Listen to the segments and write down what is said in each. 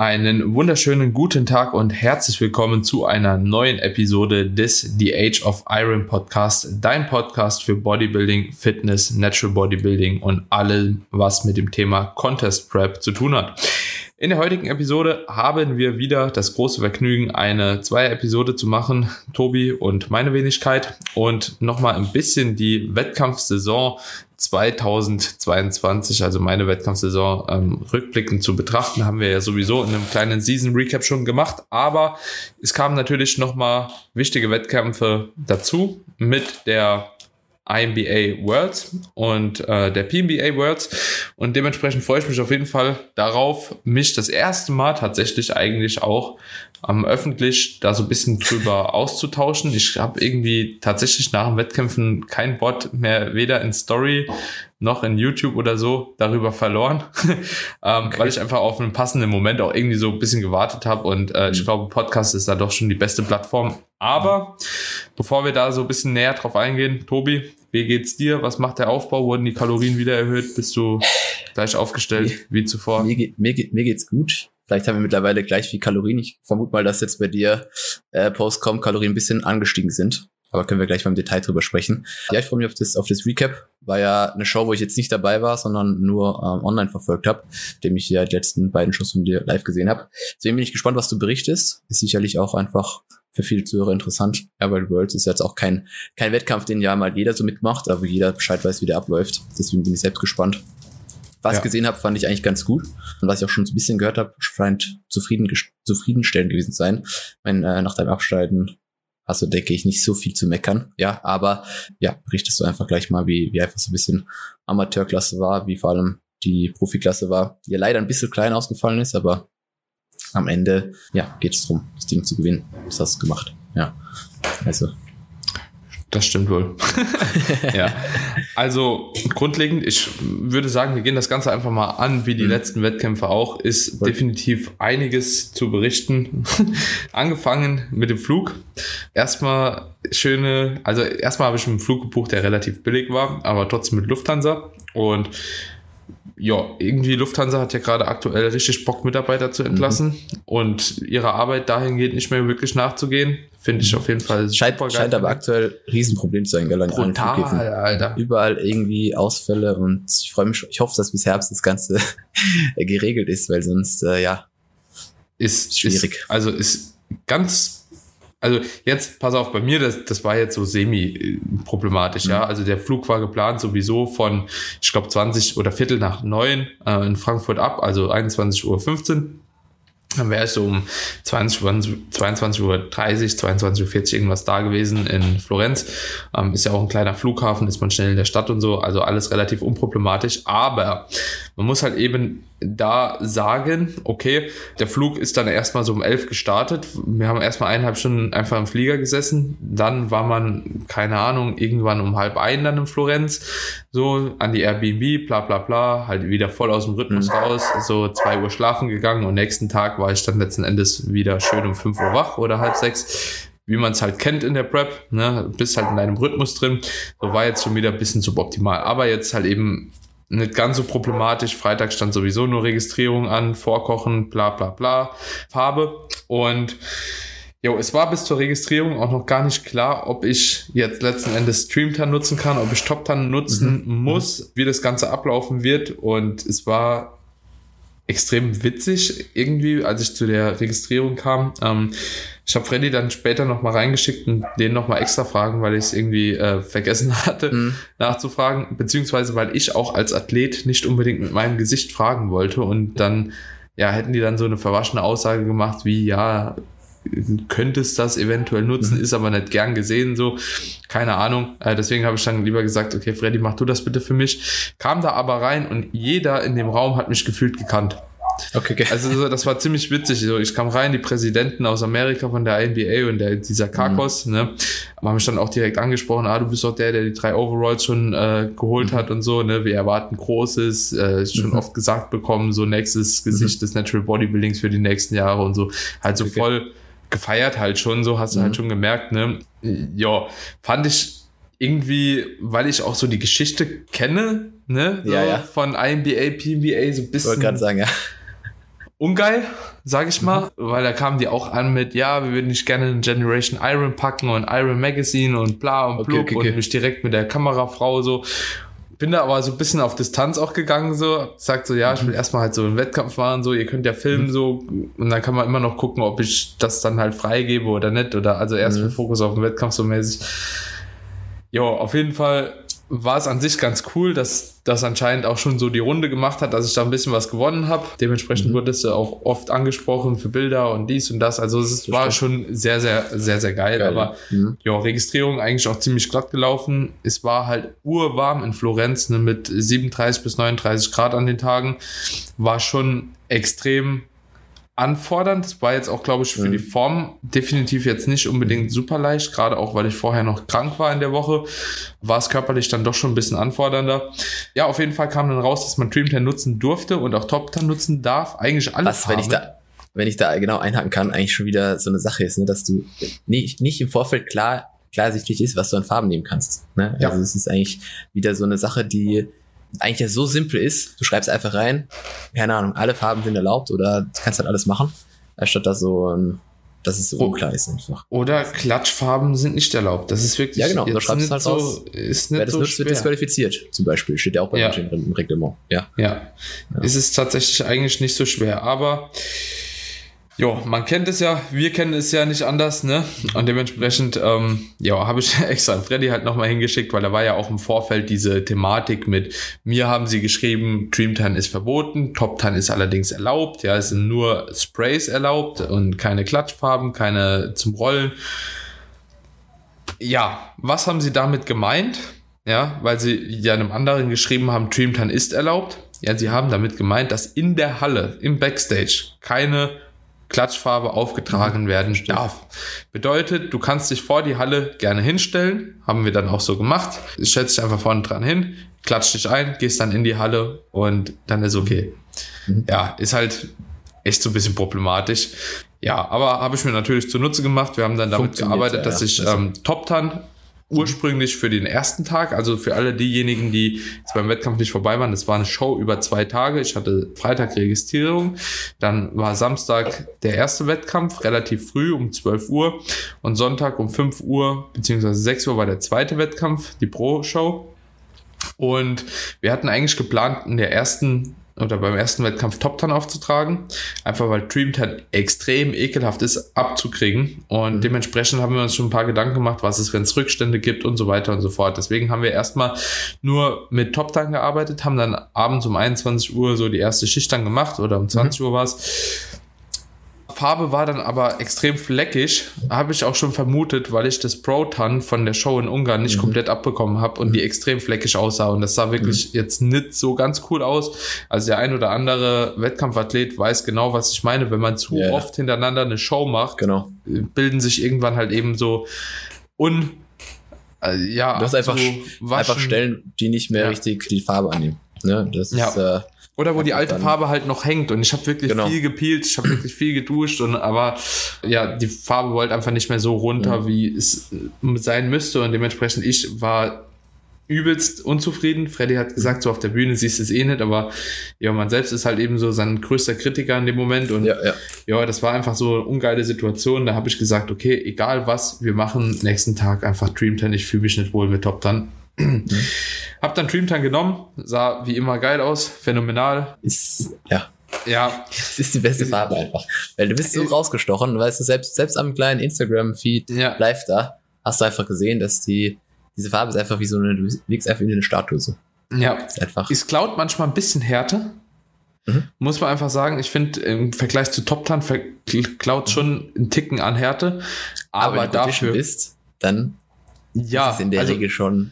Einen wunderschönen guten Tag und herzlich willkommen zu einer neuen Episode des The Age of Iron Podcast, dein Podcast für Bodybuilding, Fitness, Natural Bodybuilding und allem, was mit dem Thema Contest Prep zu tun hat. In der heutigen Episode haben wir wieder das große Vergnügen, eine Zweier-Episode zu machen, Tobi und meine Wenigkeit und nochmal ein bisschen die Wettkampfsaison 2022, also meine Wettkampfsaison, ähm, rückblickend zu betrachten, haben wir ja sowieso in einem kleinen Season Recap schon gemacht. Aber es kamen natürlich nochmal wichtige Wettkämpfe dazu mit der IMBA Worlds und äh, der PMBA Worlds. Und dementsprechend freue ich mich auf jeden Fall darauf, mich das erste Mal tatsächlich eigentlich auch ähm, öffentlich da so ein bisschen drüber auszutauschen. Ich habe irgendwie tatsächlich nach den Wettkämpfen kein Wort mehr weder in Story noch in YouTube oder so darüber verloren, ähm, okay. weil ich einfach auf einen passenden Moment auch irgendwie so ein bisschen gewartet habe und äh, mhm. ich glaube, Podcast ist da doch schon die beste Plattform. Aber bevor wir da so ein bisschen näher drauf eingehen, Tobi, wie geht's dir? Was macht der Aufbau? Wurden die Kalorien wieder erhöht? Bist du gleich aufgestellt wie zuvor? Mir, geht, mir, geht, mir geht's gut. Vielleicht haben wir mittlerweile gleich viel Kalorien. Ich vermute mal, dass jetzt bei dir äh, Postcom Kalorien ein bisschen angestiegen sind. Aber können wir gleich mal im Detail drüber sprechen. Ja, ich freue mich auf das, auf das Recap. War ja eine Show, wo ich jetzt nicht dabei war, sondern nur ähm, online verfolgt habe, dem ich ja die letzten beiden Shows von dir live gesehen habe. Deswegen bin ich gespannt, was du berichtest. Ist sicherlich auch einfach für viele Zuhörer interessant. Airball Worlds ist jetzt auch kein, kein Wettkampf, den ja mal jeder so mitmacht, aber jeder Bescheid weiß, wie der abläuft. Deswegen bin ich selbst gespannt. Was ja. gesehen habe, fand ich eigentlich ganz gut. Und was ich auch schon so ein bisschen gehört habe, scheint zufrieden, zufriedenstellend gewesen sein. Wenn äh, nach deinem Abschneiden hast du, denke ich, nicht so viel zu meckern. Ja, aber ja, berichtest du einfach gleich mal, wie, wie einfach so ein bisschen Amateurklasse war, wie vor allem die Profiklasse war, die ja leider ein bisschen klein ausgefallen ist, aber am Ende, ja, geht es darum, das Ding zu gewinnen. Das hast du gemacht. Ja. Also. Das stimmt wohl. ja. Also grundlegend, ich würde sagen, wir gehen das Ganze einfach mal an, wie die mhm. letzten Wettkämpfe auch. Ist definitiv einiges zu berichten. Angefangen mit dem Flug. Erstmal schöne, also erstmal habe ich einen Flug gebucht, der relativ billig war, aber trotzdem mit Lufthansa. Und ja, irgendwie Lufthansa hat ja gerade aktuell richtig Bock, Mitarbeiter zu entlassen mhm. und ihrer Arbeit dahingehend nicht mehr wirklich nachzugehen. Finde ich auf jeden Fall scheint. Scheint aber aktuell ein Riesenproblem zu sein, gell? Brutal, Alter. Überall irgendwie Ausfälle und ich freue mich, ich hoffe, dass bis Herbst das Ganze geregelt ist, weil sonst, äh, ja, ist schwierig. Ist, also ist ganz also jetzt, pass auf, bei mir, das, das war jetzt so semi-problematisch, mhm. ja. Also der Flug war geplant sowieso von, ich glaube, 20 oder Viertel nach neun äh, in Frankfurt ab, also 21.15 Uhr. Dann wäre ich so um 20, 22.30 Uhr, 22.40 Uhr irgendwas da gewesen in Florenz. Ähm, ist ja auch ein kleiner Flughafen, ist man schnell in der Stadt und so, also alles relativ unproblematisch. Aber man muss halt eben da sagen, okay, der Flug ist dann erstmal so um elf gestartet. Wir haben erstmal eineinhalb Stunden einfach im Flieger gesessen. Dann war man, keine Ahnung, irgendwann um halb ein dann in Florenz, so an die Airbnb, bla bla bla, halt wieder voll aus dem Rhythmus mhm. raus, so zwei Uhr schlafen gegangen und nächsten Tag war ich dann letzten Endes wieder schön um fünf Uhr wach oder halb sechs wie man es halt kennt in der Prep, ne, bist halt in deinem Rhythmus drin. So war jetzt schon wieder ein bisschen suboptimal. Aber jetzt halt eben nicht ganz so problematisch. Freitag stand sowieso nur Registrierung an, Vorkochen, bla bla bla, Farbe. Und Jo, es war bis zur Registrierung auch noch gar nicht klar, ob ich jetzt letzten Endes Streamtan nutzen kann, ob ich TopTan nutzen mhm. muss, wie das Ganze ablaufen wird. Und es war extrem witzig irgendwie, als ich zu der Registrierung kam. Ähm, ich habe Freddy dann später noch mal reingeschickt und den noch mal extra fragen, weil ich es irgendwie äh, vergessen hatte, mhm. nachzufragen, beziehungsweise weil ich auch als Athlet nicht unbedingt mit meinem Gesicht fragen wollte und dann ja hätten die dann so eine verwaschene Aussage gemacht wie ja könntest das eventuell nutzen, mhm. ist aber nicht gern gesehen, so, keine Ahnung. Äh, deswegen habe ich dann lieber gesagt, okay, Freddy, mach du das bitte für mich. Kam da aber rein und jeder in dem Raum hat mich gefühlt gekannt. Okay, okay. Also das war ziemlich witzig. So, ich kam rein, die Präsidenten aus Amerika von der NBA und der, dieser Kakos, mhm. ne, haben mich dann auch direkt angesprochen, ah, du bist doch der, der die drei Overalls schon äh, geholt mhm. hat und so, ne, wir erwarten Großes, äh, schon mhm. oft gesagt bekommen, so nächstes Gesicht mhm. des Natural Bodybuildings für die nächsten Jahre und so, halt so okay. voll gefeiert halt schon, so hast du halt mhm. schon gemerkt, ne, ja, fand ich irgendwie, weil ich auch so die Geschichte kenne, ne, so ja, ja. von IMBA, PMBA, so ein bisschen. Ich wollte gerade sagen, ja ungeil, sag ich mal, mhm. weil da kamen die auch an mit, ja, wir würden nicht gerne eine Generation Iron packen und Iron Magazine und bla und blub okay, okay, und mich direkt mit der Kamerafrau so. Bin da aber so ein bisschen auf Distanz auch gegangen, so, sagt so, ja, ich will mhm. erstmal halt so einen Wettkampf machen, so, ihr könnt ja filmen, mhm. so, und dann kann man immer noch gucken, ob ich das dann halt freigebe oder nicht, oder also erst mhm. Fokus auf den Wettkampf so mäßig. Jo, auf jeden Fall war es an sich ganz cool, dass das anscheinend auch schon so die Runde gemacht hat, dass ich da ein bisschen was gewonnen habe. Dementsprechend mhm. wurde es auch oft angesprochen für Bilder und dies und das. Also es das war schon sehr, sehr, sehr, sehr geil. geil Aber mhm. ja, Registrierung eigentlich auch ziemlich glatt gelaufen. Es war halt urwarm in Florenz ne, mit 37 bis 39 Grad an den Tagen. War schon extrem anfordernd. Das war jetzt auch, glaube ich, für mhm. die Form definitiv jetzt nicht unbedingt super leicht, gerade auch, weil ich vorher noch krank war in der Woche, war es körperlich dann doch schon ein bisschen anfordernder. Ja, auf jeden Fall kam dann raus, dass man Dream nutzen durfte und auch Top nutzen darf. Eigentlich alles. Was, wenn ich da, wenn ich da genau einhaken kann, eigentlich schon wieder so eine Sache ist, ne, dass du nicht, nicht im Vorfeld klar klarsichtig ist, was du an Farben nehmen kannst. Ne? Ja. Also es ist eigentlich wieder so eine Sache, die eigentlich ja so simpel ist, du schreibst einfach rein, keine Ahnung, alle Farben sind erlaubt oder du kannst halt alles machen, anstatt dass so ein dass es so unklar ist einfach. Oder Klatschfarben sind nicht erlaubt. Das ist wirklich. Ja, genau. Da schreibst du halt so, raus. Ist nicht Wer das so nutzt, schwer. wird disqualifiziert. Zum Beispiel. Steht ja auch bei ja. im Reglement. Ja. ja. Ja. Ist es tatsächlich eigentlich nicht so schwer. Aber Jo, man kennt es ja, wir kennen es ja nicht anders, ne? Und dementsprechend, ähm, ja, habe ich extra Freddy halt nochmal hingeschickt, weil da war ja auch im Vorfeld diese Thematik mit, mir haben sie geschrieben, Dreamtime ist verboten, Toptime ist allerdings erlaubt, ja, es sind nur Sprays erlaubt und keine Klatschfarben, keine zum Rollen. Ja, was haben sie damit gemeint? Ja, weil sie ja einem anderen geschrieben haben, Dreamtime ist erlaubt. Ja, sie haben damit gemeint, dass in der Halle, im Backstage, keine Klatschfarbe aufgetragen mhm. werden darf. Bedeutet, du kannst dich vor die Halle gerne hinstellen, haben wir dann auch so gemacht. Stellst dich einfach vorne dran hin, klatscht dich ein, gehst dann in die Halle und dann ist okay. Mhm. Ja, ist halt echt so ein bisschen problematisch. Ja, aber habe ich mir natürlich zunutze gemacht. Wir haben dann damit gearbeitet, dass ich ähm, Top Tan ursprünglich für den ersten Tag, also für alle diejenigen, die jetzt beim Wettkampf nicht vorbei waren, das war eine Show über zwei Tage. Ich hatte Freitag Registrierung, dann war Samstag der erste Wettkampf, relativ früh um 12 Uhr und Sonntag um 5 Uhr beziehungsweise 6 Uhr war der zweite Wettkampf, die Pro-Show. Und wir hatten eigentlich geplant, in der ersten oder beim ersten Wettkampf Top Ten aufzutragen. Einfach weil Dream Ten extrem ekelhaft ist abzukriegen. Und mhm. dementsprechend haben wir uns schon ein paar Gedanken gemacht, was es, wenn es Rückstände gibt und so weiter und so fort. Deswegen haben wir erstmal nur mit Top Ten gearbeitet, haben dann abends um 21 Uhr so die erste Schicht dann gemacht oder um 20 mhm. Uhr war es Farbe war dann aber extrem fleckig. Habe ich auch schon vermutet, weil ich das Pro-Tan von der Show in Ungarn nicht mhm. komplett abbekommen habe und mhm. die extrem fleckig aussah. Und das sah wirklich mhm. jetzt nicht so ganz cool aus. Also der ein oder andere Wettkampfathlet weiß genau, was ich meine. Wenn man zu yeah. oft hintereinander eine Show macht, genau. bilden sich irgendwann halt eben so un also, ja, du hast einfach, so einfach Stellen, die nicht mehr ja. richtig die Farbe annehmen. Ne? Das ja. ist äh, oder wo die alte Farbe halt noch hängt. Und ich habe wirklich genau. viel gepielt, ich habe wirklich viel geduscht. Und aber ja, die Farbe wollte einfach nicht mehr so runter, ja. wie es sein müsste. Und dementsprechend, ich war übelst unzufrieden. Freddy hat gesagt, so auf der Bühne siehst du es eh nicht, aber ja, man selbst ist halt eben so sein größter Kritiker in dem Moment und ja, ja. ja das war einfach so eine ungeile Situation. Da habe ich gesagt, okay, egal was, wir machen nächsten Tag einfach Dream 10. Ich fühle mich nicht wohl mit Top 10. Mhm. Hab dann Dreamtime genommen, sah wie immer geil aus, phänomenal. Ist, ja. Ja. Es ist die beste Farbe einfach. Weil du bist so rausgestochen, weißt du, selbst, selbst am kleinen Instagram-Feed ja. live da, hast du einfach gesehen, dass die, diese Farbe ist einfach wie so eine, du liegst einfach wie eine Statue so. Ja. Ist einfach. Ist Cloud manchmal ein bisschen härter. Mhm. Muss man einfach sagen, ich finde im Vergleich zu Top Tan Cloud mhm. schon einen Ticken an Härte. Aber, aber wenn du dafür bist, dann ja, ist es in der also, Regel schon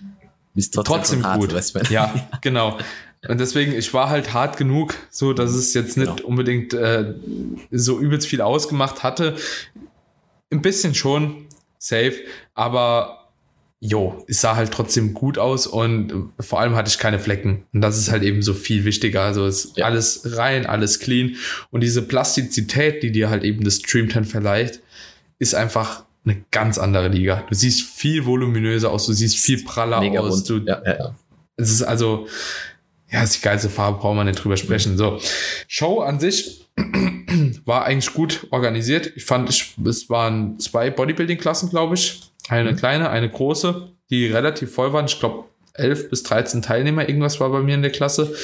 ist trotzdem, trotzdem hart, gut. Du, ja, genau. Und deswegen, ich war halt hart genug, so dass es jetzt nicht genau. unbedingt äh, so übelst viel ausgemacht hatte. Ein bisschen schon, safe, aber jo, es sah halt trotzdem gut aus und vor allem hatte ich keine Flecken. Und das ist halt eben so viel wichtiger. Also ist ja. alles rein, alles clean. Und diese Plastizität, die dir halt eben das Stream 10 verleiht, ist einfach eine ganz andere Liga. Du siehst viel voluminöser aus, du siehst viel praller Mega aus. Du, ja, ja, ja. Es ist also, ja, ist die geilste Farbe, brauchen wir nicht drüber sprechen. So, Show an sich war eigentlich gut organisiert. Ich fand, ich, es waren zwei Bodybuilding-Klassen, glaube ich. Eine mhm. kleine, eine große, die relativ voll waren. Ich glaube, 11 bis 13 Teilnehmer, irgendwas war bei mir in der Klasse.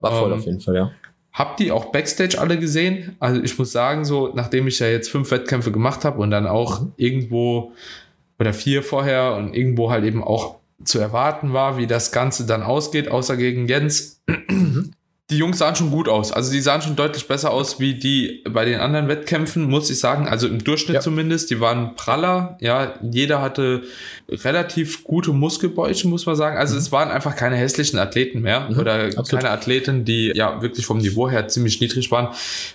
War voll ähm, auf jeden Fall, ja. Hab die auch Backstage alle gesehen. Also ich muss sagen, so nachdem ich ja jetzt fünf Wettkämpfe gemacht habe und dann auch mhm. irgendwo oder vier vorher und irgendwo halt eben auch zu erwarten war, wie das Ganze dann ausgeht, außer gegen Jens, mhm die Jungs sahen schon gut aus. Also die sahen schon deutlich besser aus wie die bei den anderen Wettkämpfen, muss ich sagen. Also im Durchschnitt ja. zumindest. Die waren praller. Ja, jeder hatte relativ gute Muskelbäuche, muss man sagen. Also mhm. es waren einfach keine hässlichen Athleten mehr mhm. oder Absolut. keine Athleten, die ja wirklich vom Niveau her ziemlich niedrig waren.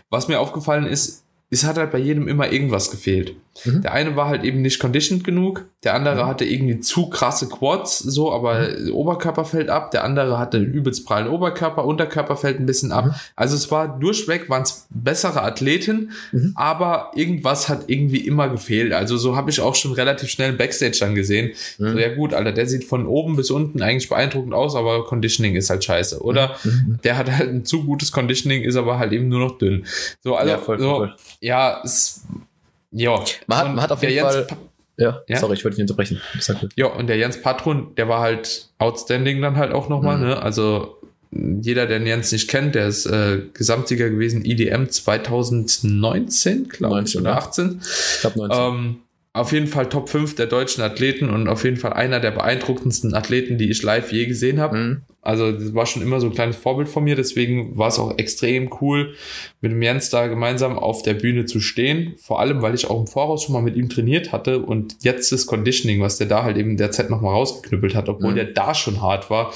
Was mir aufgefallen ist, es hat halt bei jedem immer irgendwas gefehlt. Mhm. Der eine war halt eben nicht conditioned genug, der andere mhm. hatte irgendwie zu krasse Quads, so, aber mhm. Oberkörper fällt ab, der andere hatte einen übelst prallen Oberkörper, Unterkörper fällt ein bisschen ab. Mhm. Also es war durchweg, waren es bessere Athleten, mhm. aber irgendwas hat irgendwie immer gefehlt. Also so habe ich auch schon relativ schnell Backstage dann gesehen. Mhm. So, ja gut, Alter, der sieht von oben bis unten eigentlich beeindruckend aus, aber Conditioning ist halt scheiße. Oder der hat halt ein zu gutes Conditioning, ist aber halt eben nur noch dünn. So, also, ja, voll, so, voll. Ja, es ja. Man hat, man hat auf jeden Fall. Ja, ja, sorry, ich wollte dich unterbrechen. Ja, und der Jens Patron, der war halt outstanding dann halt auch nochmal, mhm. ne? Also jeder, der den Jens nicht kennt, der ist äh, Gesamtsieger gewesen, IDM 2019, glaube ich, oder 18. Ich glaube 19. Ähm, auf jeden Fall Top 5 der deutschen Athleten und auf jeden Fall einer der beeindruckendsten Athleten, die ich live je gesehen habe. Mhm. Also das war schon immer so ein kleines Vorbild von mir, deswegen war es auch extrem cool, mit dem Jens da gemeinsam auf der Bühne zu stehen. Vor allem, weil ich auch im Voraus schon mal mit ihm trainiert hatte und jetzt das Conditioning, was der da halt eben derzeit nochmal rausgeknüppelt hat, obwohl mhm. der da schon hart war,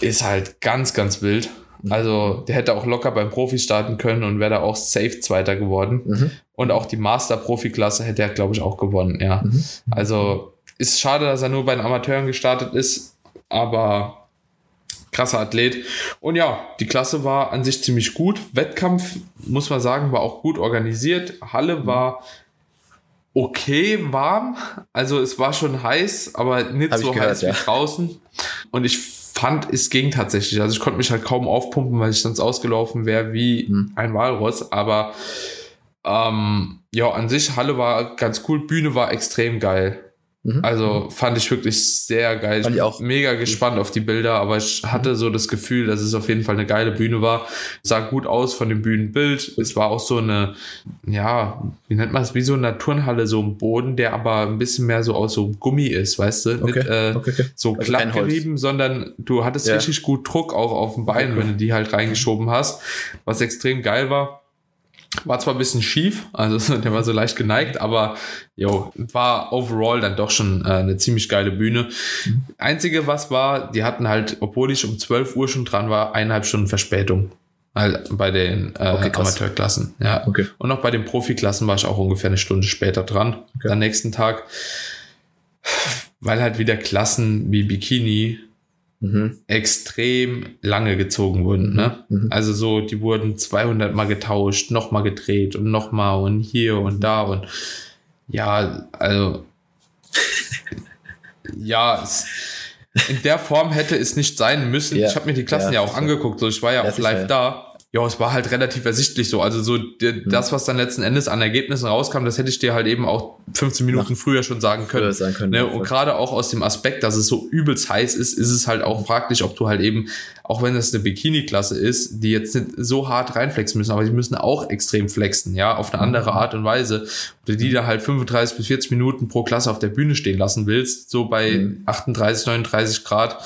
ist halt ganz, ganz wild. Mhm. Also der hätte auch locker beim Profi starten können und wäre da auch safe Zweiter geworden. Mhm. Und auch die Master-Profi-Klasse hätte er, glaube ich, auch gewonnen, ja. Mhm. Also ist schade, dass er nur bei den Amateuren gestartet ist, aber krasser Athlet. Und ja, die Klasse war an sich ziemlich gut. Wettkampf, muss man sagen, war auch gut organisiert. Halle mhm. war okay warm. Also es war schon heiß, aber nicht Hab so gehört, heiß ja. wie draußen. Und ich fand, es ging tatsächlich. Also ich konnte mich halt kaum aufpumpen, weil ich sonst ausgelaufen wäre wie mhm. ein Walross. Aber ähm, ja, an sich, Halle war ganz cool, Bühne war extrem geil. Mhm. Also fand ich wirklich sehr geil. Fand ich auch mega gespannt auf die Bilder, aber ich hatte so das Gefühl, dass es auf jeden Fall eine geile Bühne war. Sah gut aus von dem Bühnenbild. Es war auch so eine, ja, wie nennt man es, wie so eine Turnhalle, so ein Boden, der aber ein bisschen mehr so aus so Gummi ist, weißt du? Okay. Nicht äh, okay, okay. so also glatt gerieben, sondern du hattest ja. richtig gut Druck auch auf dem Bein, wenn du die halt reingeschoben hast, was extrem geil war. War zwar ein bisschen schief, also der war so leicht geneigt, aber jo, war overall dann doch schon äh, eine ziemlich geile Bühne. Einzige, was war, die hatten halt, obwohl ich um 12 Uhr schon dran war, eineinhalb Stunden Verspätung. Also bei den äh, okay, Amateurklassen. Ja. Okay. Und auch bei den Profiklassen war ich auch ungefähr eine Stunde später dran, okay. am nächsten Tag. Weil halt wieder Klassen wie Bikini mhm. extrem lange gezogen wurden. Mhm. Ne? Mhm. Also so, die wurden 200 Mal getauscht, nochmal gedreht und nochmal und hier und da und ja, also ja, es, in der Form hätte es nicht sein müssen. Ja. Ich habe mir die Klassen ja, ja auch angeguckt, so ich war ja, ja auch live da ja, es war halt relativ ersichtlich so. Also so mhm. das, was dann letzten Endes an Ergebnissen rauskam, das hätte ich dir halt eben auch 15 Minuten Nach früher schon sagen können. können ne? Und gerade auch aus dem Aspekt, dass es so übelst heiß ist, ist es halt auch fraglich, ob du halt eben, auch wenn es eine Bikini-Klasse ist, die jetzt nicht so hart reinflexen müssen, aber die müssen auch extrem flexen, ja, auf eine mhm. andere Art und Weise. Oder die da halt 35 bis 40 Minuten pro Klasse auf der Bühne stehen lassen willst, so bei mhm. 38, 39 Grad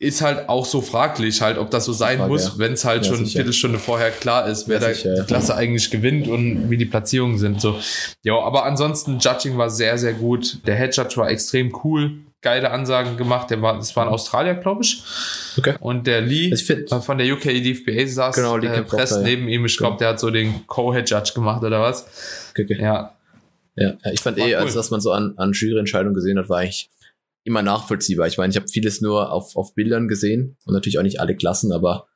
ist halt auch so fraglich, halt, ob das so sein Frage, muss, ja. wenn es halt ja, schon eine Viertelstunde vorher klar ist, wer ja, sicher, da die Klasse eigentlich gewinnt und wie die Platzierungen sind. So, ja, aber ansonsten Judging war sehr, sehr gut. Der Head Judge war extrem cool, geile Ansagen gemacht. Der war, das war ein Australier, glaube ich. Okay. Und der Lee von der UK DFBA saß genau, Lee äh, Press neben ihm. Ich glaube, der hat so den Co-Head Judge gemacht oder was. Okay, okay. Ja. Ja, ich fand war eh, cool. als was man so an, an Juryentscheidungen gesehen hat, war eigentlich immer nachvollziehbar. Ich meine, ich habe vieles nur auf, auf Bildern gesehen und natürlich auch nicht alle Klassen, aber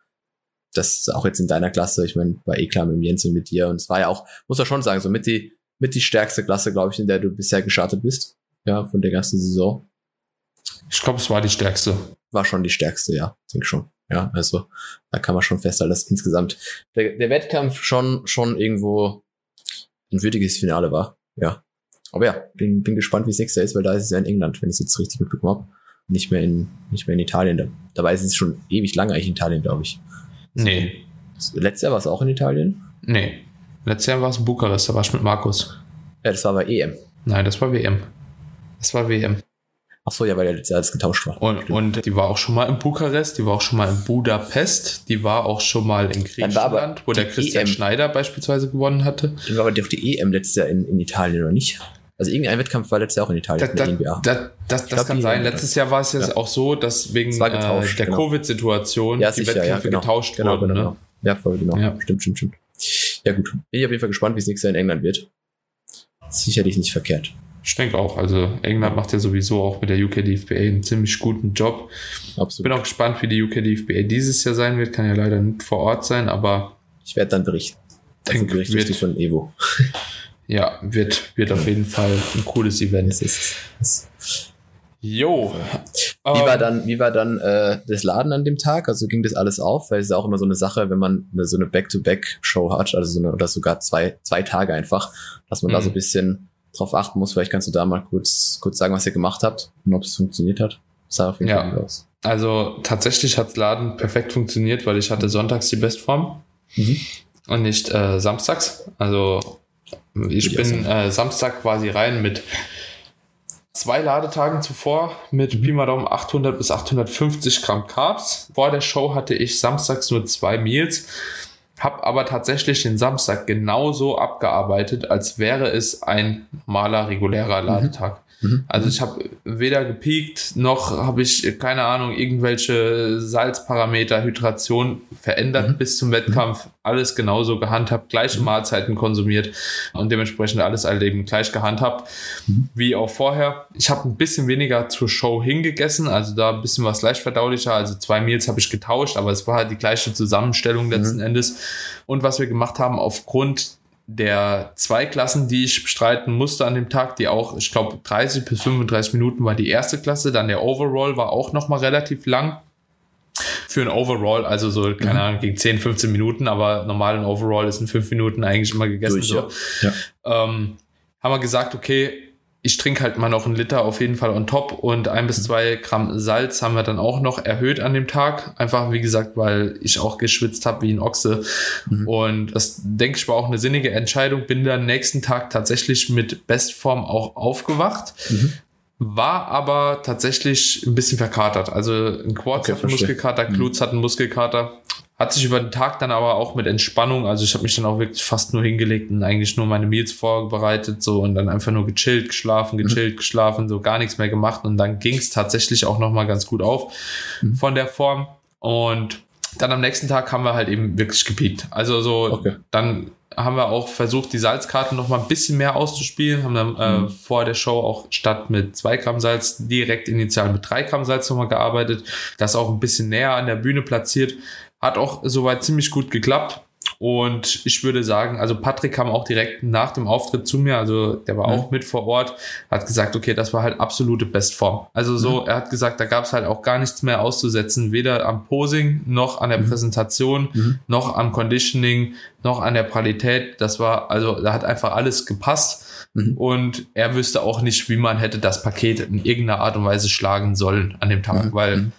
das ist auch jetzt in deiner Klasse. Ich meine, war eh klar mit Jens und mit dir und es war ja auch, muss man schon sagen, so mit die, mit die stärkste Klasse, glaube ich, in der du bisher gestartet bist. Ja, von der ganzen Saison. Ich glaube, es war die stärkste. War schon die stärkste, ja, denke schon. Ja, also da kann man schon festhalten, dass insgesamt der, der Wettkampf schon, schon irgendwo ein würdiges Finale war. Ja. Aber ja, bin, bin gespannt, wie es nächstes Jahr ist, weil da ist es ja in England, wenn ich es jetzt richtig mitbekommen habe. Nicht mehr in, nicht mehr in Italien. Da, dabei ist es schon ewig lange eigentlich in Italien, glaube ich. Nee. Letztes Jahr war es auch in Italien? Nee. Letztes Jahr war es in Bukarest, da war ich mit Markus. Ja, das war bei EM. Nein, das war WM. Das war WM. Ach so, ja, weil der letztes Jahr alles getauscht war. Und, und die war auch schon mal in Bukarest, die war auch schon mal in Budapest, die war auch schon mal in Griechenland, wo der Christian EM. Schneider beispielsweise gewonnen hatte. Dann war aber doch die EM letztes Jahr in, in Italien, oder nicht? Also irgendein Wettkampf war letztes Jahr auch in Italien. Da, da, da, das, das, kann sein. Letztes Jahr war es jetzt ja. auch so, dass wegen äh, der genau. Covid-Situation ja, die Wettkämpfe ja, genau. getauscht genau, wurden. Genau, ne? Ja, voll genau. Ja. Stimmt, stimmt, stimmt. Ja gut, bin ich auf jeden Fall gespannt, wie es nächstes Jahr in England wird. Sicherlich nicht verkehrt. Ich denke auch. Also England macht ja sowieso auch mit der UK DFBA einen ziemlich guten Job. Absolut. Bin auch gespannt, wie die UK DFBA dieses Jahr sein wird. Kann ja leider nicht vor Ort sein, aber ich werde dann berichten. Denk, berichte wird, von Evo. Ja, wird, wird auf jeden Fall ein cooles Event. Es ist, es Jo. Wie war ähm, dann, wie war dann äh, das Laden an dem Tag? Also ging das alles auf? Weil es ist ja auch immer so eine Sache, wenn man eine, so eine Back-to-Back-Show hat, also so eine, oder sogar zwei, zwei Tage einfach, dass man da so ein mhm. bisschen drauf achten muss. Vielleicht kannst du da mal kurz, kurz sagen, was ihr gemacht habt und ob es funktioniert hat. Das sah auf jeden ja. Fall aus. Also tatsächlich hat Laden perfekt funktioniert, weil ich hatte sonntags die Bestform mhm. und nicht äh, samstags. Also ich bin äh, Samstag quasi rein mit zwei Ladetagen zuvor mit mhm. Pi mal Daumen 800 bis 850 Gramm Carbs. Vor der Show hatte ich samstags nur zwei Meals, habe aber tatsächlich den Samstag genauso abgearbeitet, als wäre es ein normaler, regulärer mhm. Ladetag. Mhm. Also ich habe weder gepiekt, noch habe ich, keine Ahnung, irgendwelche Salzparameter, Hydration verändert mhm. bis zum Wettkampf. Alles genauso gehandhabt, gleiche mhm. Mahlzeiten konsumiert und dementsprechend alles halt eben gleich gehandhabt mhm. wie auch vorher. Ich habe ein bisschen weniger zur Show hingegessen, also da ein bisschen was leicht verdaulicher. Also zwei Meals habe ich getauscht, aber es war halt die gleiche Zusammenstellung letzten mhm. Endes. Und was wir gemacht haben, aufgrund der zwei Klassen, die ich bestreiten musste an dem Tag, die auch, ich glaube, 30 bis 35 Minuten war die erste Klasse, dann der Overall war auch nochmal relativ lang für ein Overall, also so, keine mhm. Ahnung, gegen 10, 15 Minuten, aber normal ein Overall ist in 5 Minuten eigentlich immer gegessen. Durch, so. Ja. Ja. Ähm, haben wir gesagt, okay, ich trinke halt mal noch einen Liter auf jeden Fall on top und ein bis zwei Gramm Salz haben wir dann auch noch erhöht an dem Tag. Einfach, wie gesagt, weil ich auch geschwitzt habe wie ein Ochse. Mhm. Und das, denke ich, war auch eine sinnige Entscheidung. Bin dann nächsten Tag tatsächlich mit Bestform auch aufgewacht. Mhm. War aber tatsächlich ein bisschen verkatert. Also ein Quads okay, hat einen Muskelkater, Klutz mhm. hat einen Muskelkater. Hat sich über den Tag dann aber auch mit Entspannung, also ich habe mich dann auch wirklich fast nur hingelegt und eigentlich nur meine Meals vorbereitet so und dann einfach nur gechillt, geschlafen, mhm. gechillt, mhm. geschlafen, so gar nichts mehr gemacht und dann ging es tatsächlich auch nochmal ganz gut auf mhm. von der Form und dann am nächsten Tag haben wir halt eben wirklich gepiekt. Also so, okay. dann haben wir auch versucht, die Salzkarten noch mal ein bisschen mehr auszuspielen, haben dann äh, mhm. vor der Show auch statt mit zwei Gramm Salz direkt initial mit drei Gramm Salz nochmal gearbeitet, das auch ein bisschen näher an der Bühne platziert, hat auch soweit ziemlich gut geklappt. Und ich würde sagen, also Patrick kam auch direkt nach dem Auftritt zu mir, also der war mhm. auch mit vor Ort, hat gesagt, okay, das war halt absolute Bestform. Also so, mhm. er hat gesagt, da gab es halt auch gar nichts mehr auszusetzen, weder am Posing noch an der mhm. Präsentation, mhm. noch am Conditioning, noch an der Qualität. Das war, also da hat einfach alles gepasst. Mhm. Und er wüsste auch nicht, wie man hätte das Paket in irgendeiner Art und Weise schlagen sollen an dem Tag, mhm. weil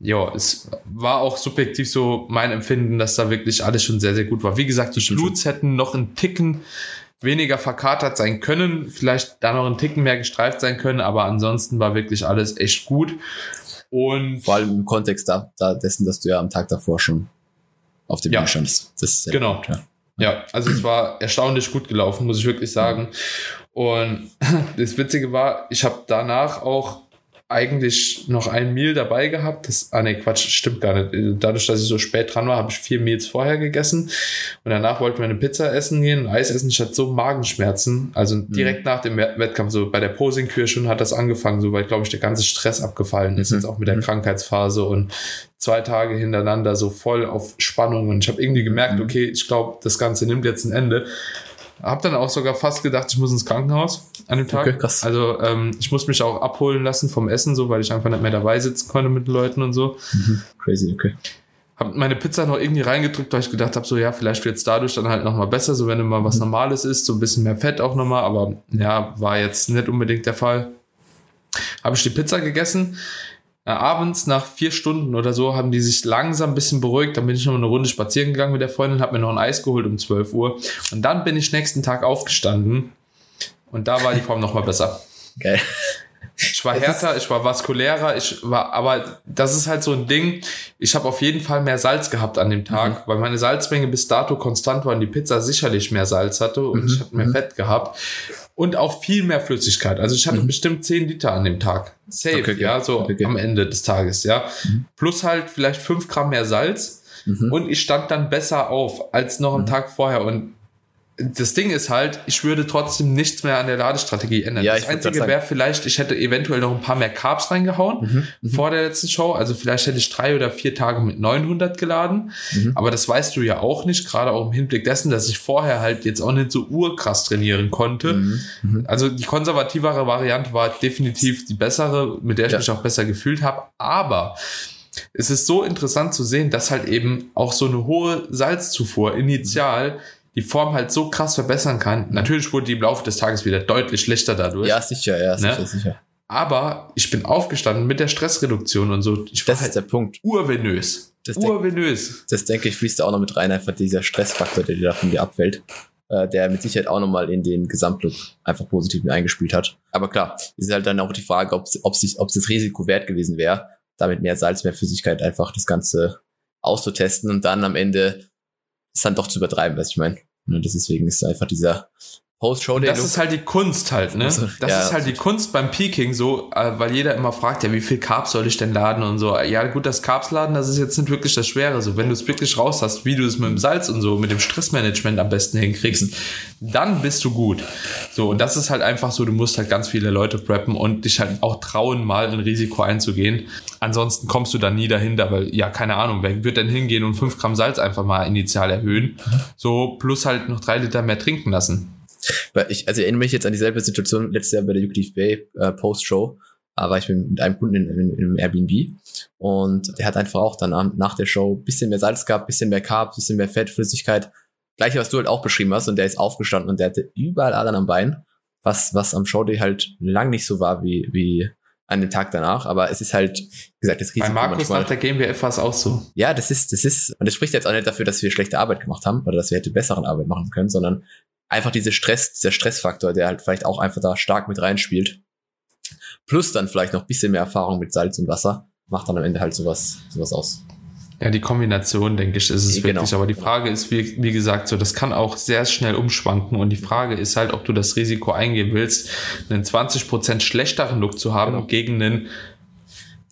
ja, es war auch subjektiv so mein Empfinden, dass da wirklich alles schon sehr, sehr gut war. Wie gesagt, die Schluts hätten noch einen Ticken weniger verkatert sein können, vielleicht da noch einen Ticken mehr gestreift sein können, aber ansonsten war wirklich alles echt gut. Und vor allem im Kontext da, da dessen, dass du ja am Tag davor schon auf dem ja, Bühne standst. Das ist genau. Gut, ja. ja, also es war erstaunlich gut gelaufen, muss ich wirklich sagen. Und das Witzige war, ich habe danach auch eigentlich noch ein Meal dabei gehabt. Das, ah ne, Quatsch, stimmt gar nicht. Dadurch, dass ich so spät dran war, habe ich vier Meals vorher gegessen. Und danach wollten wir eine Pizza essen gehen, Eis essen. Ich hatte so Magenschmerzen. Also mhm. direkt nach dem Wettkampf, so bei der Posing-Kür schon hat das angefangen, so weil, glaube ich, der ganze Stress abgefallen ist. Mhm. Jetzt auch mit der mhm. Krankheitsphase und zwei Tage hintereinander so voll auf Spannung. Und ich habe irgendwie gemerkt, mhm. okay, ich glaube, das Ganze nimmt jetzt ein Ende. Hab dann auch sogar fast gedacht, ich muss ins Krankenhaus an dem Tag. Okay, krass. Also ähm, ich muss mich auch abholen lassen vom Essen, so, weil ich einfach nicht mehr dabei sitzen konnte mit den Leuten und so. Mhm. Crazy, okay. Hab meine Pizza noch irgendwie reingedrückt, weil ich gedacht habe, so ja, vielleicht wird es dadurch dann halt nochmal besser, so wenn du mal was mhm. Normales isst, so ein bisschen mehr Fett auch nochmal, aber ja, war jetzt nicht unbedingt der Fall. Habe ich die Pizza gegessen. Äh, abends nach vier Stunden oder so haben die sich langsam ein bisschen beruhigt. Dann bin ich noch eine Runde spazieren gegangen mit der Freundin, habe mir noch ein Eis geholt um 12 Uhr. Und dann bin ich nächsten Tag aufgestanden und da war die Form nochmal besser. Geil. Ich war härter, ich war vaskulärer, ich war, aber das ist halt so ein Ding. Ich habe auf jeden Fall mehr Salz gehabt an dem Tag, mhm. weil meine Salzmenge bis dato konstant war und die Pizza sicherlich mehr Salz hatte und mhm. ich hatte mehr mhm. Fett gehabt und auch viel mehr Flüssigkeit. Also ich hatte mhm. bestimmt 10 Liter an dem Tag. Safe, okay, ja, so okay. am Ende des Tages, ja. Mhm. Plus halt vielleicht 5 Gramm mehr Salz. Mhm. Und ich stand dann besser auf als noch am mhm. Tag vorher. Und das Ding ist halt, ich würde trotzdem nichts mehr an der Ladestrategie ändern. Ja, das Einzige wäre vielleicht, ich hätte eventuell noch ein paar mehr Carbs reingehauen mhm, mhm, vor der letzten Show. Also vielleicht hätte ich drei oder vier Tage mit 900 geladen. Mhm. Aber das weißt du ja auch nicht, gerade auch im Hinblick dessen, dass ich vorher halt jetzt auch nicht so urkrass trainieren konnte. Mhm, mhm. also die konservativere Variante war definitiv die bessere, mit der ich ja. mich auch besser gefühlt habe. Aber es ist so interessant zu sehen, dass halt eben auch so eine hohe Salzzufuhr initial die Form halt so krass verbessern kann. Natürlich wurde die im Laufe des Tages wieder deutlich schlechter dadurch. Ja, sicher, ja, sicher, ne? sicher. Aber ich bin aufgestanden mit der Stressreduktion und so. Ich das ist halt der Punkt. Urvenös. Das urvenös. Das denke ich, fließt da auch noch mit rein, einfach dieser Stressfaktor, der dir da von dir abfällt, äh, der mit Sicherheit auch nochmal in den Gesamtlook einfach positiv mit eingespielt hat. Aber klar, ist halt dann auch die Frage, ob ob sich, ob es das Risiko wert gewesen wäre, damit mehr Salz, mehr Flüssigkeit einfach das Ganze auszutesten und dann am Ende es dann doch zu übertreiben, was ich meine. Und deswegen ist einfach dieser Post-Show Das ist halt die Kunst halt, ne? Also, das ja, ist halt die Kunst beim Peaking so, äh, weil jeder immer fragt, ja, wie viel Carbs soll ich denn laden und so. Ja, gut, das Carbs laden, das ist jetzt nicht wirklich das Schwere. So, wenn du es wirklich raus hast, wie du es mit dem Salz und so, mit dem Stressmanagement am besten hinkriegst, dann bist du gut. So, und das ist halt einfach so, du musst halt ganz viele Leute preppen und dich halt auch trauen, mal ein Risiko einzugehen. Ansonsten kommst du da nie dahinter, weil, ja, keine Ahnung, wer wird denn hingehen und fünf Gramm Salz einfach mal initial erhöhen? So, plus halt noch drei Liter mehr trinken lassen. Weil ich, also ich erinnere mich jetzt an dieselbe Situation letztes Jahr bei der Ucliffe Bay äh, Post-Show. Da war ich mit einem Kunden in, in, in, Airbnb und der hat einfach auch dann nach der Show bisschen mehr Salz gehabt, bisschen mehr Carb, bisschen mehr Fett, Flüssigkeit. Gleiche, was du halt auch beschrieben hast und der ist aufgestanden und der hatte überall Adern am Bein, was, was am Showday halt lang nicht so war wie, wie an dem Tag danach, aber es ist halt, wie gesagt, das Risiko. Bei Markus manchmal, nach der GmbF war es auch so. Ja, das ist, das ist, und das spricht jetzt auch nicht dafür, dass wir schlechte Arbeit gemacht haben oder dass wir hätte besseren Arbeit machen können, sondern einfach diese Stress, dieser Stressfaktor, der halt vielleicht auch einfach da stark mit reinspielt. Plus dann vielleicht noch ein bisschen mehr Erfahrung mit Salz und Wasser, macht dann am Ende halt sowas, sowas aus. Ja, die Kombination, denke ich, ist es genau. wirklich. Aber die Frage ist, wie, wie gesagt, so, das kann auch sehr schnell umschwanken. Und die Frage ist halt, ob du das Risiko eingehen willst, einen 20% schlechteren Look zu haben genau. gegen einen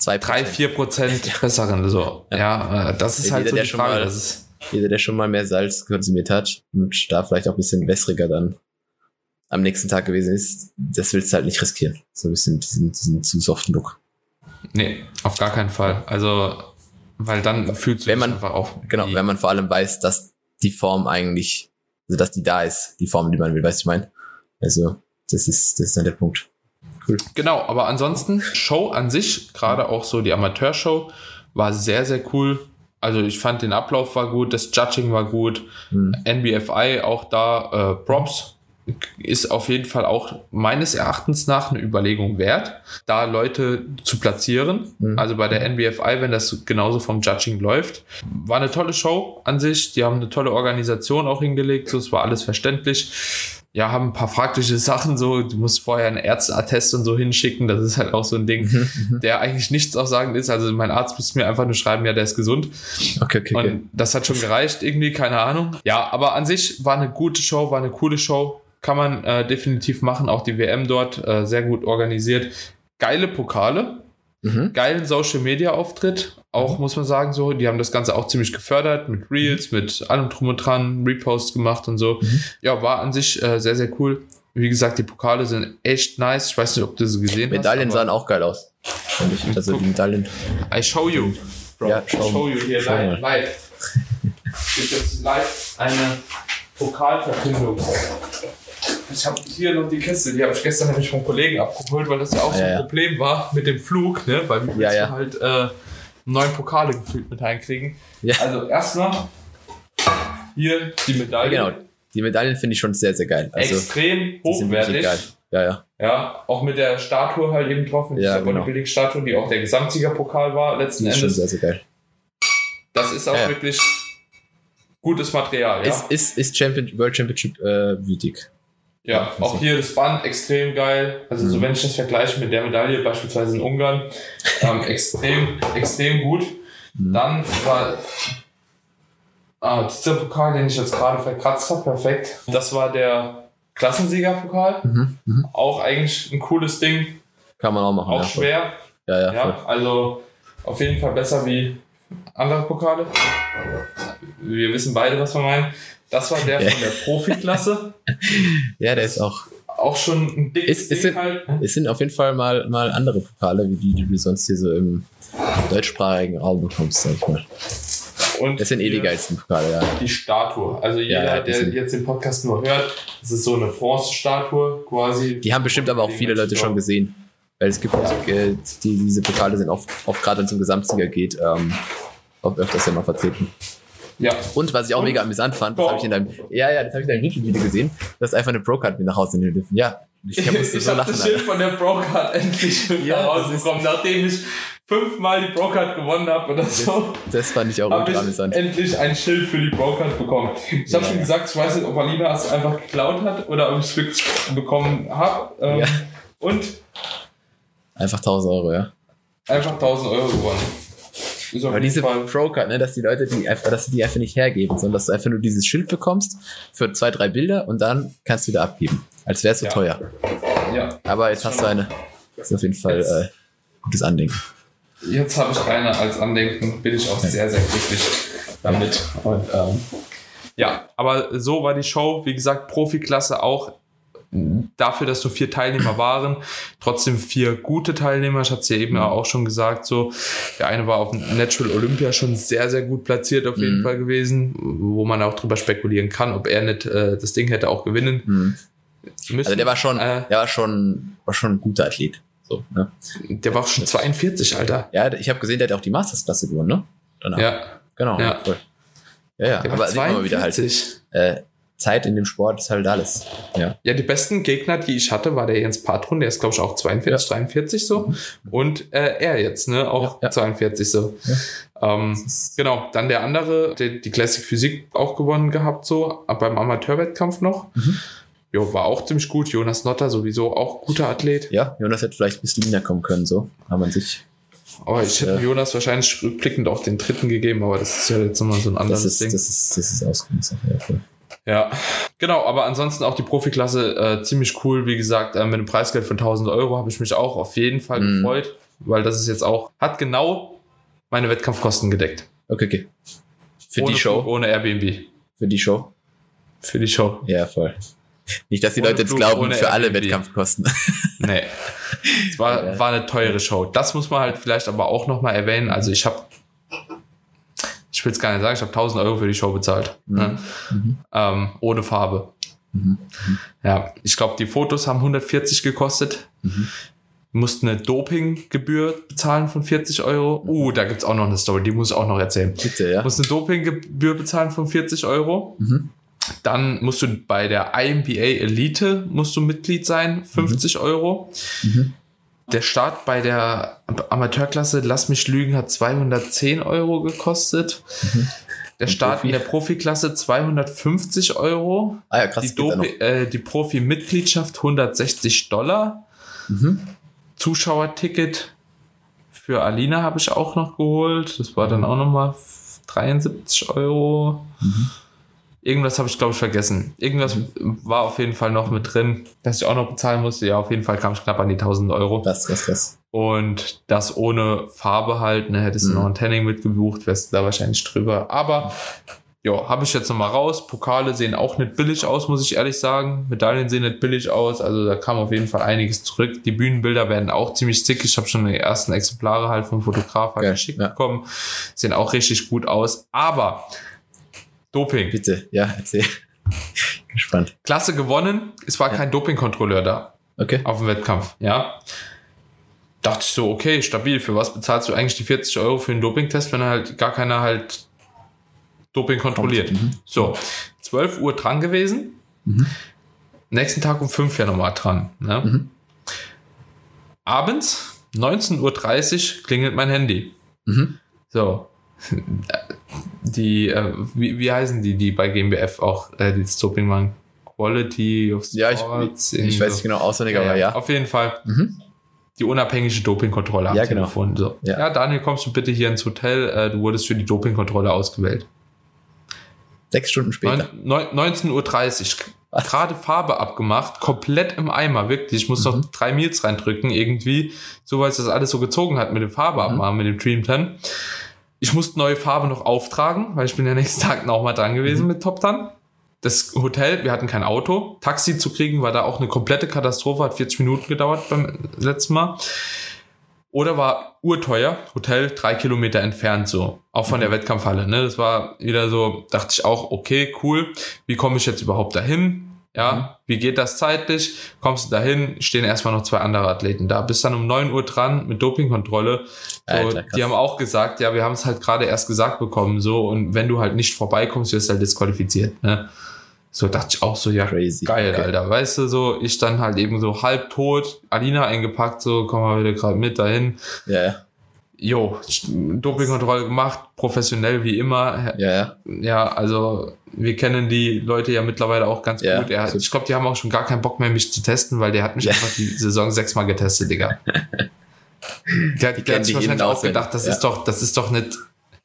2%. 3, 4% besseren. So, ja, ja äh, das ist ja, halt jeder, so die Frage. das ist jeder, der schon mal mehr Salz konsumiert hat und da vielleicht auch ein bisschen wässriger dann am nächsten Tag gewesen ist, das willst du halt nicht riskieren. So ein bisschen diesen, diesen zu soften Look. Nee, auf gar keinen Fall. Also, weil dann wenn man, einfach auf. Genau, wenn man vor allem weiß, dass die Form eigentlich, also dass die da ist, die Form, die man will, weißt du, ich meine? Also, das ist, das ist dann der Punkt. Cool. Genau, aber ansonsten, Show an sich, gerade auch so die Amateurshow, war sehr, sehr cool. Also ich fand den Ablauf war gut, das Judging war gut, mhm. NBFI auch da, äh, Props ist auf jeden Fall auch meines Erachtens nach eine Überlegung wert, da Leute zu platzieren. Mhm. Also bei der NBFI, wenn das genauso vom Judging läuft. War eine tolle Show an sich. Die haben eine tolle Organisation auch hingelegt. So, es war alles verständlich ja, haben ein paar praktische Sachen so. Du musst vorher einen Ärzteattest und so hinschicken. Das ist halt auch so ein Ding, mhm, mhm. der eigentlich nichts aussagend ist. Also mein Arzt muss mir einfach nur schreiben, ja, der ist gesund. Okay, okay. Und okay. das hat schon gereicht irgendwie, keine Ahnung. Ja, aber an sich war eine gute Show, war eine coole Show. Kann man äh, definitiv machen. Auch die WM dort äh, sehr gut organisiert. Geile Pokale. Mhm. Geilen Social Media Auftritt. Auch muss man sagen, so, die haben das Ganze auch ziemlich gefördert mit Reels, mhm. mit allem drum und dran, Reposts gemacht und so. Mhm. Ja, war an sich äh, sehr, sehr cool. Wie gesagt, die Pokale sind echt nice. Ich weiß nicht, ob du sie gesehen Medaillen hast. Medaillen sahen auch geil aus. Ich, also die Medaillen. I show you. Bro. Ja, show, I show you hier show live. live. Gibt jetzt live eine Pokalverkündung. Ich habe hier noch die Kiste, die habe ich gestern nämlich vom Kollegen abgeholt, weil das ja auch so ein ja. Problem war mit dem Flug, ne? Weil wir Ja, ja. halt äh, neun Pokale gefühlt mit reinkriegen. Ja. Also erstmal hier die Ja, Medaille. genau. Die Medaillen finde ich schon sehr, sehr geil. Also, Extrem hochwertig. Ja, ja. Ja, auch mit der Statue halt eben drauf, mit Ja, dieser genau. Bodybuilding-Statue, die auch der Gesamtsiegerpokal war letzten Die ist schon Endes. sehr, sehr geil. Das ist auch Ja. wirklich gutes Material, ja. Ist, ist, ist Champion, World Championship äh, würdig. Ja, also- auch hier das Band extrem geil. Also so Mhm. wenn ich das vergleiche mit der Medaille beispielsweise in Ungarn, ähm, extrem, extrem gut. Mhm. Dann war ah, dieser Pokal, den ich jetzt gerade verkratzt habe, perfekt. Das war der Klassensiegerpokal. Mhm. Mhm. Auch eigentlich ein cooles Ding, Kann man auch machen. auch ja, voll. schwer. Ja, ja, Ja, voll. also auf jeden Fall besser wie andere Pokale. Wir wissen beide, was wir meinen. Das war der von der Profiklasse. Ja, der ist auch. Auch schon ein dickes Ist- ist Ding es- halt. Es sind auf jeden Fall mal, mal andere Pokale, wie die, die du sonst hier so im deutschsprachigen Raum bekommst, sag ich mal. Und Das sind eh die geilsten Pokale, ja. Die Statue. Also jeder, Ja, der jetzt den Podcast nur hört, das ist so eine Bronzestatue quasi. Die haben bestimmt aber auch viele Leute schon gesehen. Weil es gibt, äh, die, diese Pokale sind oft, oft gerade wenn es um Gesamtsieger geht, ähm, öfters ja mal vertreten. Ja, Und was ich auch mega amüsant fand, das habe ich in deinem, ja, ja, das habe ich in deinem YouTube-Video gesehen, du hast einfach eine Pro-Card mit nach Hause nehmen dürfen. Ja, ich ich so habe das Schild von der Procard endlich Ja, nach Hause bekommen, nachdem ich fünfmal die Procard gewonnen habe oder so. Das fand ich auch ultra ich amüsant. endlich ein Schild für die Procard bekommen. Ich habe Ja, schon ja. gesagt, ich weiß nicht, ob Alina es einfach geklaut hat oder ob ich es wirklich bekommen habe. Ähm, Ja. Und Einfach 1000 Euro, ja. einfach 1000 Euro gewonnen. Aber diese. Pro-Card, ne, dass die Leute die einfach, dass sie die einfach nicht hergeben, sondern dass du einfach nur dieses Schild bekommst für zwei, drei Bilder und dann kannst du wieder abgeben. Als wäre es so Ja. teuer. Ja, Aber jetzt hast du eine. Das ist auf jeden Fall äh, gutes Andenken. jetzt habe ich eine als Andenken, bin ich auch sehr, sehr glücklich damit. Und, ähm, ja, aber so war die Show. Wie gesagt, Profiklasse auch dafür, dass nur vier Teilnehmer waren. Trotzdem vier gute Teilnehmer. Ich hatte es ja eben ja auch schon gesagt. So, der eine war auf dem Natural Olympia schon sehr, sehr gut platziert auf jeden Mhm. Fall gewesen, wo man auch drüber spekulieren kann, ob er nicht äh, das Ding hätte auch gewinnen Hm. müssen. Also der war schon, Äh, der war schon, war schon ein guter Athlet. So, ne? der war auch schon 42, Alter. Ja, ich habe gesehen, der hat auch die Mastersklasse gewonnen, ne? Danach. Ja, genau. Ja. Voll. Ja, ja. der Aber war sieht man mal wieder halt, 42. äh, Zeit in dem Sport ist halt alles. Ja. Ja, die besten Gegner, die ich hatte, war der Jens Patron, der ist, glaube ich, auch 42, 43 so. Und äh, er jetzt, ne, auch Ja, ja. 42 so. Ähm, genau, dann der andere, der die Classic Physik auch gewonnen gehabt, so, beim Amateurwettkampf noch. Mhm. Jo, war auch ziemlich gut. Jonas Notter sowieso auch guter Athlet. Ja, Jonas hätte vielleicht ein bisschen näher kommen können, so. Aber man sich, Aber ich hätte Ja. Jonas wahrscheinlich rückblickend auch den dritten gegeben, aber das ist ja jetzt nochmal so ein anderes das ist, Ding. das ist, das ist ausgenutzt. Ja, voll. Ja, genau, aber ansonsten auch die Profiklasse äh, ziemlich cool. Wie gesagt, äh, mit einem Preisgeld von 1000 Euro habe ich mich auch auf jeden Fall Mhm. gefreut, weil das ist jetzt auch, hat genau meine Wettkampfkosten gedeckt. Okay, okay. Für ohne die Show. Flug, ohne Airbnb. Für die Show. Für die Show. Ja, voll. Nicht, dass die Ohne Leute jetzt Flug, glauben, für alle Airbnb. Wettkampfkosten. Nee. Es war, Ja. war eine teure Show. Das muss man halt vielleicht aber auch nochmal erwähnen. Also ich habe, ich will es gar nicht sagen, ich habe 1000 Euro für die Show bezahlt. Ne? Mhm. Ähm, ohne Farbe. Mhm. Ja, ich glaube, die Fotos haben 140 gekostet. Mhm. Mussten eine Dopinggebühr bezahlen von 40 Euro. Uh, da gibt's auch noch eine Story, die muss ich auch noch erzählen. Bitte, ja. Musst eine Dopinggebühr bezahlen von 40 Euro. Mhm. Dann musst du bei der IMBA Elite musst du Mitglied sein, 50 Euro. Mhm. Der Start bei der Amateurklasse, lass mich lügen, hat 210 Euro gekostet. Mhm. Der Und Start Profi? in der Profiklasse 250 Euro. Ah ja, krass. Die. Dopi äh, die Profi-Mitgliedschaft 160 Dollar. Mhm. Zuschauerticket für Alina habe ich auch noch geholt. Das war dann auch nochmal 73 Euro. Mhm. Irgendwas habe ich, glaube ich, vergessen. Irgendwas war auf jeden Fall noch mit drin, dass ich auch noch bezahlen musste. Ja, auf jeden Fall kam ich knapp an die 1000 Euro. Krass, krass, krass. Und das ohne Farbe halt, ne, hättest du Mhm. noch ein Tanning mitgebucht, wärst du da wahrscheinlich drüber. Aber ja, habe ich jetzt nochmal raus. Pokale sehen auch nicht billig aus, muss ich ehrlich sagen. Medaillen sehen nicht billig aus. Also da kam auf jeden Fall einiges zurück. Die Bühnenbilder werden auch ziemlich sick. Ich habe schon die ersten Exemplare halt vom Fotograf halt Geil, geschickt ja. bekommen. Sehen auch richtig gut aus. Aber Doping. Bitte, ja, erzähl. Gespannt. Klasse gewonnen, es war Ja. kein Dopingkontrolleur da Okay. auf dem Wettkampf, ja. Dachte ich so, okay, stabil, für was bezahlst du eigentlich die 40 Euro für einen Dopingtest, wenn halt gar keiner halt Doping kontrolliert? Mhm. So, 12 Uhr dran gewesen, Mhm. nächsten Tag um 5 ja nochmal dran. Ne? Mhm. Abends, 19.30 Uhr, klingelt mein Handy. Mhm. So. Die, äh, wie, wie heißen die, die bei GmbF auch äh, die das Doping machen? Quality of Ja, ich, Sports, ich weiß nicht genau auswendig, aber ja. Auf jeden Fall Mhm. die unabhängige Dopingkontrolle Ja, genau. Telefon. So. Ja. Ja. Daniel, kommst du bitte hier ins Hotel? Äh, du wurdest für die Dopingkontrolle ausgewählt. Sechs Stunden später. Neun, neun, 19.30 Uhr. Was? Gerade Farbe abgemacht, komplett im Eimer, wirklich. Ich muss noch Mhm. drei Meals reindrücken, irgendwie. So, weil es das alles so gezogen hat mit dem Farbe Mhm. abmachen, mit dem Dream 10. Ich musste neue Farbe noch auftragen, weil ich bin ja nächsten Tag noch mal dran gewesen Mhm. mit Top Tan. Das Hotel, wir hatten kein Auto. Taxi zu kriegen war da auch eine komplette Katastrophe, hat 40 Minuten gedauert beim letzten Mal. Oder war urteuer, Hotel drei Kilometer entfernt so, auch von der Wettkampfhalle. Ne? Das war wieder so, dachte ich auch, okay, cool, wie komme ich jetzt überhaupt dahin? Ja, Mhm. wie geht das zeitlich? Kommst du dahin, stehen erstmal noch zwei andere Athleten da. Bist dann um 9 Uhr dran mit Dopingkontrolle. So, Alter, die haben auch gesagt, ja, wir haben es halt gerade erst gesagt bekommen, so, und wenn du halt nicht vorbeikommst, wirst du halt disqualifiziert. Ne? So dachte ich auch so, ja, Crazy. Geil, Okay. Alter. Weißt du, so, ich dann halt eben so halb tot, Alina eingepackt, so, komm mal wieder gerade mit dahin. Ja, ja. Jo, Dopingkontrolle gemacht, professionell wie immer. Ja, ja. Ja, also, wir kennen die Leute ja mittlerweile auch ganz Ja, gut. Er, so- ich glaube, die haben auch schon gar keinen Bock mehr, mich zu testen, weil der hat mich Ja. einfach die Saison sechsmal getestet, Digga. Der, hat- der hat sich die wahrscheinlich auch gedacht, das Ja. ist doch, das ist doch nicht,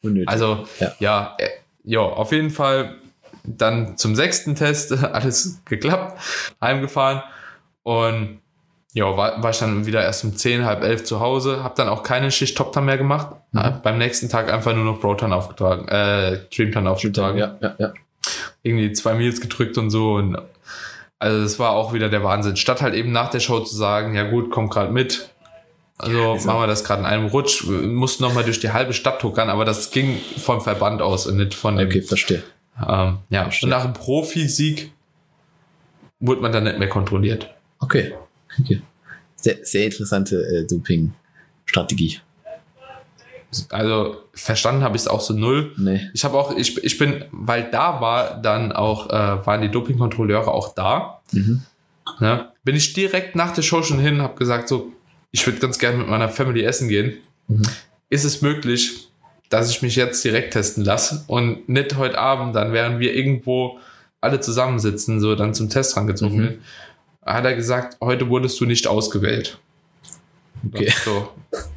Unnötig. also, Ja. ja, äh, ja, auf jeden Fall dann zum sechsten Test, alles geklappt, heimgefahren und ja, war, war ich dann wieder erst um 10, halb elf zu Hause, hab dann auch keine Schicht Top mehr gemacht, Mhm. hab beim nächsten Tag einfach nur noch Proton aufgetragen, äh, Dreamtan aufgetragen, ja, ja, ja. irgendwie zwei Meals gedrückt und so und also das war auch wieder der Wahnsinn. Statt halt eben nach der Show zu sagen, ja gut, komm gerade mit, also wieso? machen wir das gerade in einem Rutsch. Wir mussten nochmal durch die halbe Stadt tuckern, aber das ging vom Verband aus und nicht von dem. Okay, verstehe. Ähm, ja, Verstehe. und nach dem Profisieg wurde man dann nicht mehr kontrolliert. Okay. Sehr, sehr interessante äh, Doping-Strategie. Also verstanden habe ich es auch so null. Nee. Ich habe auch, ich, ich bin, weil da war dann auch, äh, waren die Dopingkontrolleure auch da. Mhm. Ne? Bin ich direkt nach der Show schon hin, habe gesagt, so, ich würde ganz gerne mit meiner Family essen gehen. Mhm. Ist es möglich, dass ich mich jetzt direkt testen lasse und nicht heute Abend, dann während wir irgendwo alle zusammensitzen, so dann zum Test rangezogen Mhm. wird, hat er gesagt, heute wurdest du nicht ausgewählt. Okay. So.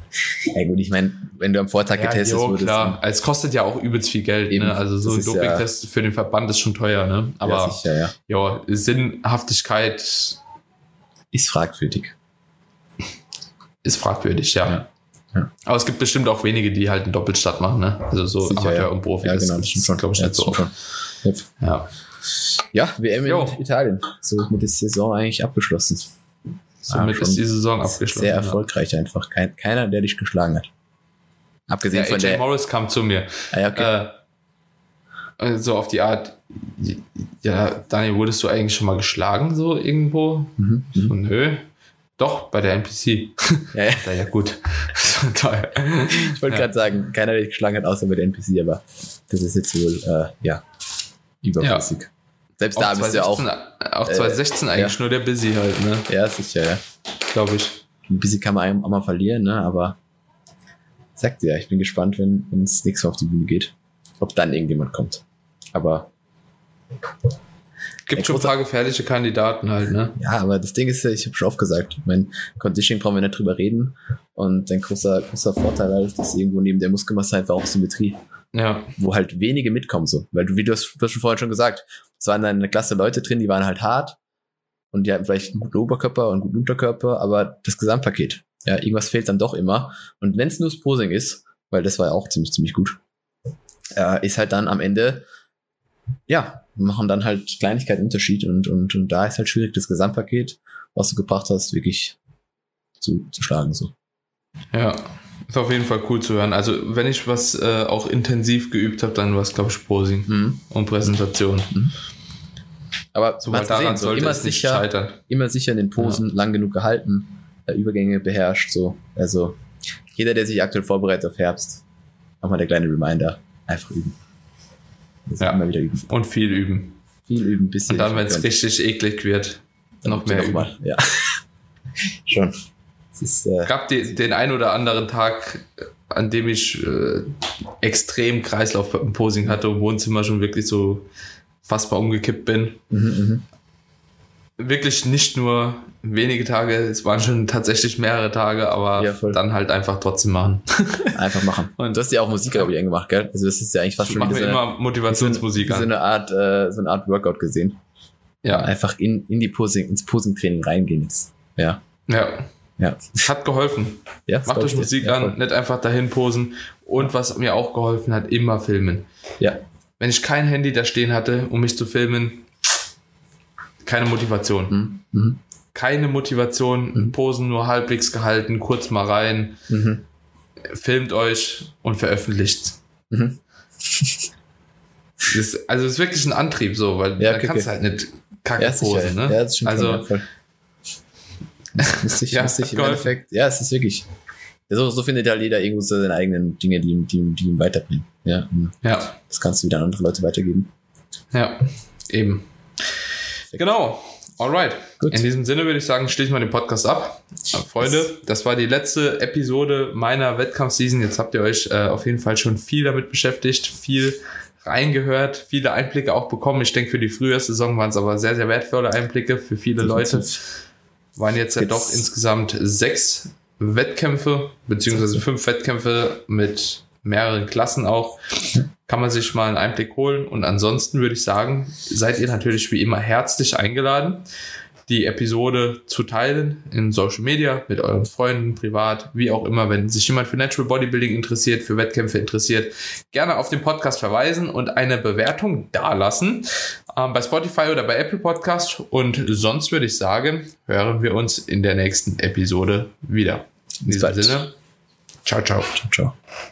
Ja gut, ich meine, wenn du am Vortag Ja, getestet jo, wurdest, klar. Es kostet ja auch übelst viel Geld, Eben. ne? Also so ein ist ja- Dopingtest für den Verband ist schon teuer, ne? aber ja, sicher, ja. Sinnhaftigkeit Ist fragwürdig. ist fragwürdig, ja. Aber es gibt bestimmt auch wenige, die halt einen Doppelstart machen, ne? Also so Sicher, Amateur ja. und Profi. Ja, genau, das stimmt schon. glaube ich, nicht so. schon. Ja. Ja, WM Jo. in Italien. So mit der Saison eigentlich abgeschlossen. Somit schon ist die Saison abgeschlossen. Sehr ja. erfolgreich einfach. Kein, keiner, der dich geschlagen hat. Abgesehen Ja, von AJ der. Morris kam zu mir. Ah, ja, okay. Äh, äh, so auf die Art, ja, Daniel, wurdest du eigentlich schon mal geschlagen, so irgendwo? mhm. So, Mhm. nö. Doch, bei der NPC. Ja, ja. Da ja gut. Toll. Ich wollte Ja. gerade sagen, keiner, der dich geschlagen hat, außer bei der NPC, aber das ist jetzt wohl, äh, ja, überflüssig. Selbst da Auch bist du ja auch. 2016, auch äh, 2016 eigentlich ja. nur der Busy halt, ne? Ja, sicher, ja. Glaube ich. Ein bisschen kann man einem auch mal verlieren, ne? Aber sagt ja, ich bin gespannt, wenn wenn es nächstes Mal auf die Bühne geht, ob dann irgendjemand kommt. Aber Gibt schon ein paar gefährliche Kandidaten halt, ne? ja, aber das Ding ist ja, ich habe schon oft gesagt, mein Conditioning brauchen wir nicht drüber reden. Und ein großer, großer Vorteil halt ist irgendwo neben der Muskelmasse einfach auch Symmetrie, Ja. wo halt wenige mitkommen so. Weil du, wie du hast, du hast schon vorhin schon gesagt, es waren dann eine Klasse Leute drin, die waren halt hart und die hatten vielleicht einen guten Oberkörper und einen guten Unterkörper, aber das Gesamtpaket, ja, irgendwas fehlt dann doch immer. Und wenn es nur das Posing ist, weil das war ja auch ziemlich, ziemlich gut, äh, ist halt dann am Ende, ja, machen dann halt Kleinigkeiten Unterschied und, und, und da ist halt schwierig, das Gesamtpaket, was du gebracht hast, wirklich zu, zu schlagen, so. Ja. Ist auf jeden Fall cool zu hören. Also, wenn ich was äh, auch intensiv geübt habe, dann war es, glaube ich, Posing Mhm. und Präsentation. Mhm. Aber so daran gesehen, so immer sicher, immer sicher in den Posen, ja. lang genug gehalten, äh, Übergänge beherrscht, so. Also, jeder, der sich aktuell vorbereitet auf Herbst, nochmal der kleine Reminder, einfach üben. ja. immer wieder üben. Und viel üben. Viel üben, bis Und dann, wenn es richtig eklig wird, noch mehr üben. Mal. Ja. Schon. Es äh, gab die, den ein oder anderen Tag, an dem ich äh, extrem Kreislaufposing hatte und Wohnzimmer schon wirklich so fassbar umgekippt bin. Mhm, mh. Wirklich nicht nur wenige Tage, es waren schon tatsächlich mehrere Tage, aber ja, dann halt einfach trotzdem machen. einfach machen. Und du hast ja auch Musik, glaube ich, angemacht, gell? Also das ist ja eigentlich fast schon wieder so immer Motivationsmusik so, so eine Art, äh, so eine Art Workout gesehen. Ja. Einfach in, in die Posing, ins Posing-Training reingehen jetzt. Ja. Ja. Ja. Hat geholfen. Ja, Macht euch Musik ja, an, nicht einfach dahin posen. Und was mir auch geholfen hat, immer filmen. Ja. Wenn ich kein Handy da stehen hatte, um mich zu filmen, keine Motivation. Mhm. mhm. Keine Motivation, mhm. Posen nur halbwegs gehalten, kurz mal rein, mhm. filmt euch und veröffentlicht. Mhm. Das, also es ist wirklich ein Antrieb so, weil ja, da kannst du halt nicht kacke posen. Ne? Ja, also, Müsste ich, ja, müsste ich im Endeffekt, ja, es ist wirklich, so, so findet halt jeder irgendwo seine eigenen Dinge, die, die, die ihm weiterbringen. Ja, ja. Das kannst du wieder an andere Leute weitergeben. Ja, eben. Genau. Alright. Gut. In diesem Sinne würde ich sagen, schließen wir den Podcast ab. Freunde, das war die letzte Episode meiner Wettkampfseason. Jetzt habt ihr euch äh, auf jeden Fall schon viel damit beschäftigt, viel reingehört, viele Einblicke auch bekommen. Ich denke, für die Frühjahrssaison waren es aber sehr, sehr wertvolle Einblicke für viele Definitiv. Waren jetzt ja doch insgesamt sechs Wettkämpfe, beziehungsweise fünf Wettkämpfe mit mehreren Klassen auch. Kann man sich mal einen Einblick holen. Und ansonsten würde ich sagen, seid ihr natürlich wie immer herzlich eingeladen die Episode zu teilen in Social Media mit euren Freunden, privat, wie auch immer. Wenn sich jemand für Natural Bodybuilding interessiert, für Wettkämpfe interessiert, gerne auf den Podcast verweisen und eine Bewertung dalassen ähm, bei Spotify oder bei Apple Podcast. Und sonst würde ich sagen, hören wir uns in der nächsten Episode wieder. In diesem Sinne, ciao, ciao. Ciao, ciao.